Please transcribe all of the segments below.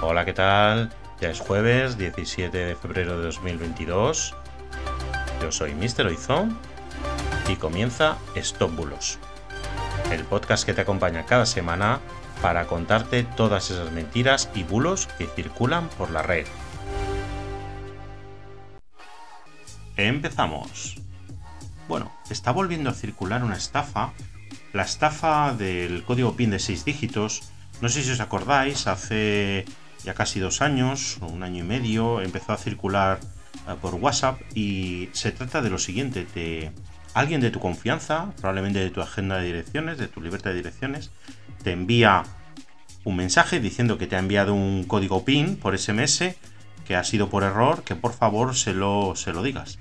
Hola, ¿qué tal? Ya es jueves 17 de febrero de 2022. Yo soy Mr. Oizón y comienza Stop Bulos, el podcast que te acompaña cada semana para contarte todas esas mentiras y bulos que circulan por la red. Empezamos. Bueno, está volviendo a circular una estafa, la estafa del código PIN de 6 dígitos. No sé si os acordáis, hace ya casi dos años, un año y medio, empezó a circular eh, por WhatsApp y se trata de lo siguiente, alguien de tu confianza, probablemente de tu agenda de direcciones, de tu libertad de direcciones, te envía un mensaje diciendo que te ha enviado un código PIN por SMS, que ha sido por error, que por favor se lo, se lo digas.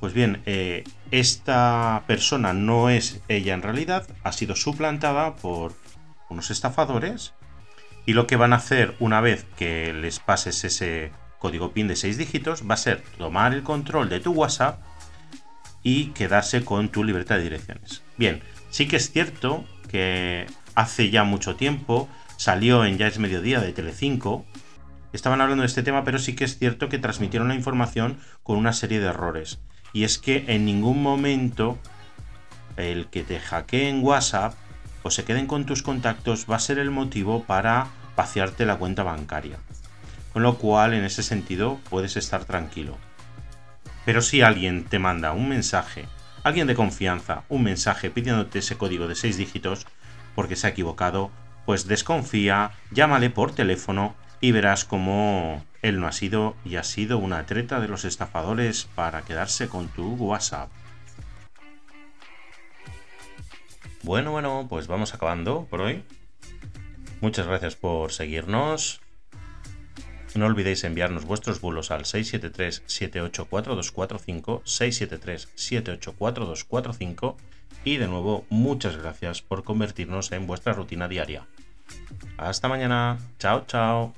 Pues bien, eh, esta persona no es ella en realidad, ha sido suplantada por unos estafadores y lo que van a hacer una vez que les pases ese código PIN de 6 dígitos va a ser tomar el control de tu WhatsApp y quedarse con tu libertad de direcciones. Bien, sí que es cierto que hace ya mucho tiempo salió en Ya es Mediodía de Telecinco. Estaban hablando de este tema, pero sí que es cierto que transmitieron la información con una serie de errores. Y es que en ningún momento el que te hackeen WhatsApp o se queden con tus contactos va a ser el motivo para vaciarte la cuenta bancaria. Con lo cual, en ese sentido, puedes estar tranquilo. Pero si alguien te manda un mensaje, alguien de confianza, un mensaje pidiéndote ese código de 6 dígitos porque se ha equivocado, pues desconfía, llámale por teléfono y verás cómo él no ha sido y ha sido una treta de los estafadores para quedarse con tu WhatsApp. Bueno, bueno, pues vamos acabando por hoy. Muchas gracias por seguirnos. No olvidéis enviarnos vuestros bulos al 673-784-245, 673-784-245 y de nuevo muchas gracias por convertirnos en vuestra rutina diaria. Hasta mañana. Chao, chao.